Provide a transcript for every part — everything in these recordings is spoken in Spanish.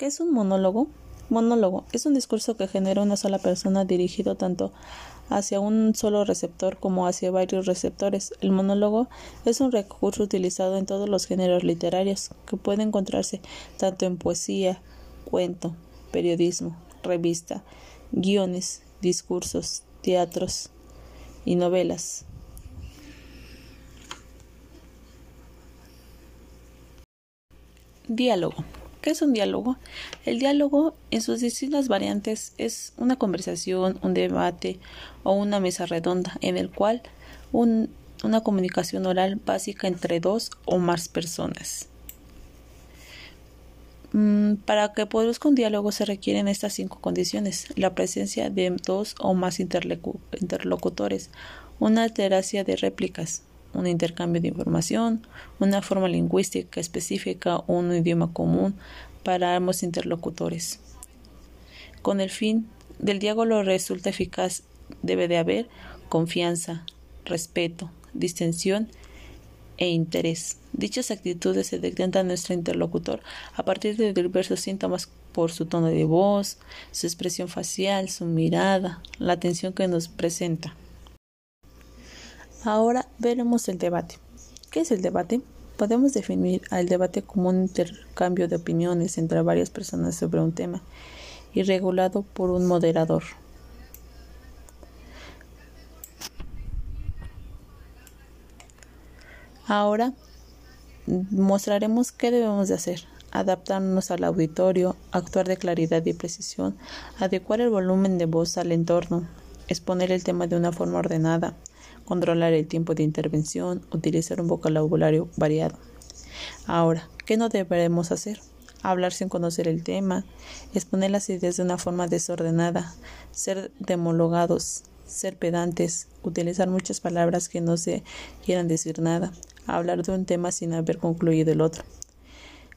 ¿Qué es un monólogo? Monólogo es un discurso que genera una sola persona dirigido tanto hacia un solo receptor como hacia varios receptores. El monólogo es un recurso utilizado en todos los géneros literarios, que puede encontrarse tanto en poesía, cuento, periodismo, revista, guiones, discursos, teatros y novelas. Diálogo. ¿Qué es un diálogo? El diálogo, en sus distintas variantes, es una conversación, un debate o una mesa redonda en el cual una comunicación oral básica entre dos o más personas. Mm, para que produzca un diálogo se requieren estas cinco condiciones: la presencia de dos o más interlocutores, una alteración de réplicas, un intercambio de información, una forma lingüística específica o un idioma común para ambos interlocutores. Con el fin del diálogo resulta eficaz debe de haber confianza, respeto, distensión e interés. Dichas actitudes se detectan a nuestro interlocutor a partir de diversos síntomas por su tono de voz, su expresión facial, su mirada, la atención que nos presenta. Ahora veremos el debate. ¿Qué es el debate? Podemos definir al debate como un intercambio de opiniones entre varias personas sobre un tema y regulado por un moderador. Ahora mostraremos qué debemos de hacer. Adaptarnos al auditorio, actuar de claridad y precisión, adecuar el volumen de voz al entorno, exponer el tema de una forma ordenada, controlar el tiempo de intervención, utilizar un vocabulario variado. Ahora, ¿qué no deberemos hacer? Hablar sin conocer el tema, exponer las ideas de una forma desordenada, ser demologados, ser pedantes, utilizar muchas palabras que no se quieran decir nada, hablar de un tema sin haber concluido el otro.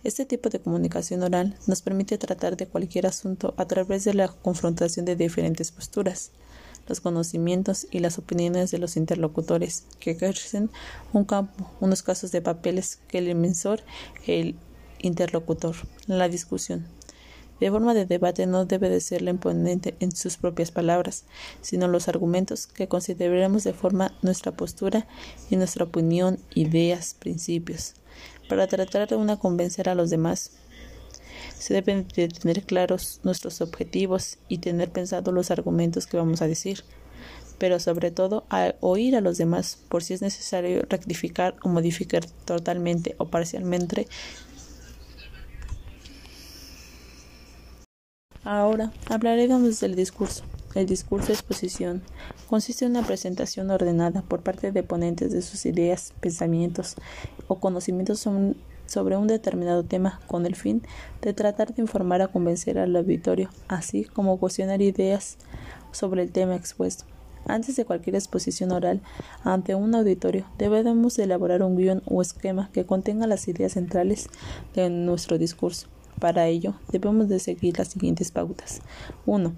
Este tipo de comunicación oral nos permite tratar de cualquier asunto a través de la confrontación de diferentes posturas los conocimientos y las opiniones de los interlocutores, que ejercen un campo, unos casos de papeles que el emisor, el interlocutor, la discusión. De forma de debate no debe de ser la imponente en sus propias palabras, sino los argumentos que consideremos de forma nuestra postura y nuestra opinión, ideas, principios, para tratar de una convencer a los demás se deben de tener claros nuestros objetivos y tener pensados los argumentos que vamos a decir, pero sobre todo a oír a los demás por si es necesario rectificar o modificar totalmente o parcialmente. Ahora hablaremos del discurso. El discurso de exposición consiste en una presentación ordenada por parte de ponentes de sus ideas, pensamientos o conocimientos un determinado tema con el fin de tratar de informar o convencer al auditorio, así como cuestionar ideas sobre el tema expuesto. Antes de cualquier exposición oral ante un auditorio, debemos elaborar un guion o esquema que contenga las ideas centrales de nuestro discurso. Para ello, debemos de seguir las siguientes pautas. 1.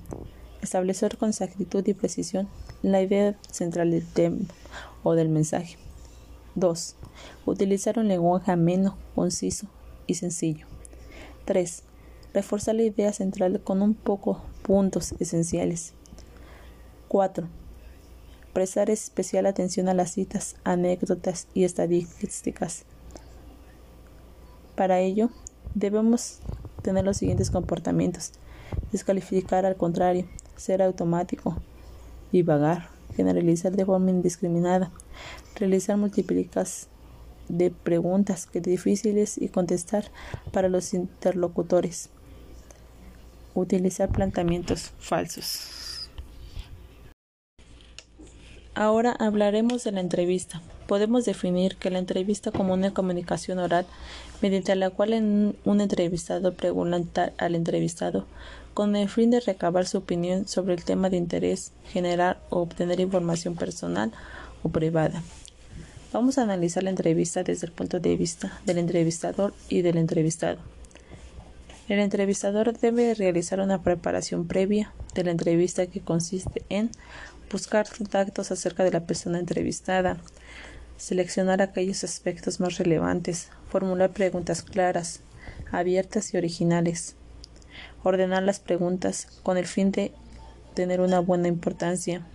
Establecer con exactitud y precisión la idea central del tema o del mensaje. 2. Utilizar un lenguaje ameno, conciso y sencillo. 3. Reforzar la idea central con un poco puntos esenciales. 4. Prestar especial atención a las citas, anécdotas y estadísticas. Para ello, debemos tener los siguientes comportamientos. Descalificar al contrario, ser automático, divagar, generalizar de forma indiscriminada, realizar multiplicas de preguntas que difíciles y contestar para los interlocutores, utilizar planteamientos falsos. Ahora hablaremos de la entrevista. Podemos definir que la entrevista como una comunicación oral mediante la cual un entrevistado pregunta al entrevistado con el fin de recabar su opinión sobre el tema de interés, generar o obtener información personal o privada. Vamos a analizar la entrevista desde el punto de vista del entrevistador y del entrevistado. El entrevistador debe realizar una preparación previa de la entrevista que consiste en buscar datos acerca de la persona entrevistada, seleccionar aquellos aspectos más relevantes, formular preguntas claras, abiertas y originales, ordenar las preguntas con el fin de tener una buena importancia.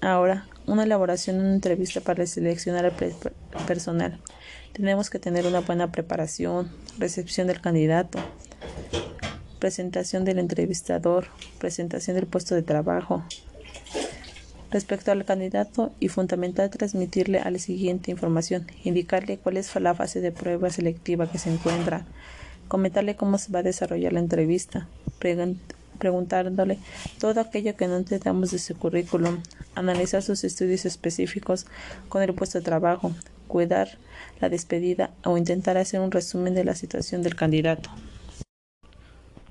Ahora, una elaboración de una entrevista para seleccionar al personal. Tenemos que tener una buena preparación, recepción del candidato, presentación del entrevistador, presentación del puesto de trabajo. Respecto al candidato y fundamental transmitirle a la siguiente información, indicarle cuál es la fase de prueba selectiva que se encuentra, comentarle cómo se va a desarrollar la entrevista, preguntándole todo aquello que no entendamos de su currículum, analizar sus estudios específicos con el puesto de trabajo, cuidar la despedida o intentar hacer un resumen de la situación del candidato.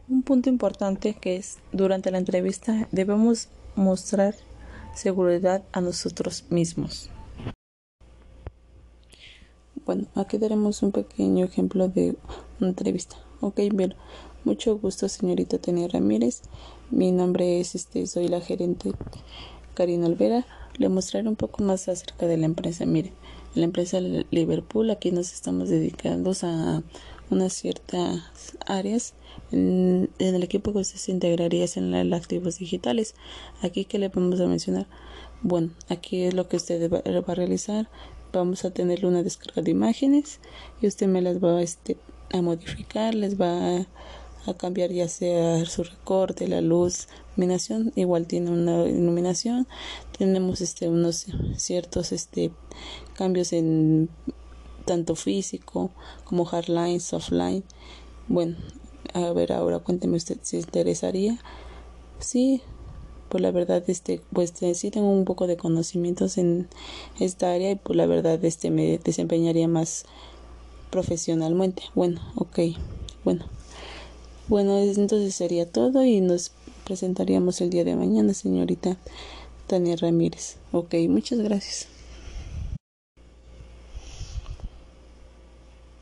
Un punto importante que es durante la entrevista debemos mostrar seguridad a nosotros mismos. Bueno, aquí daremos un pequeño ejemplo de una entrevista. Ok, bien. Mucho gusto, señorita Tania Ramírez. Mi nombre es, este, soy la gerente Karina Olvera. Le mostraré un poco más acerca de la empresa. Mire, la empresa Liverpool, aquí nos estamos dedicando a unas ciertas áreas. En, el equipo que usted se integraría en el activos digitales. Aquí que le vamos a mencionar. Bueno, aquí es lo que usted va, a realizar. Vamos a tener una descarga de imágenes y usted me las va este, a modificar, les va a, cambiar ya sea su recorte, la luz, iluminación, igual tiene una iluminación. Tenemos este unos ciertos este cambios en tanto físico como hardline, softline. Bueno, a ver ahora cuénteme usted si interesaría. Sí, pues la verdad este pues sí tengo un poco de conocimientos en esta área y pues la verdad este me desempeñaría más profesionalmente. Bueno, ok, bueno. Bueno, entonces sería todo y nos presentaríamos el día de mañana, señorita Tania Ramírez. Ok, muchas gracias.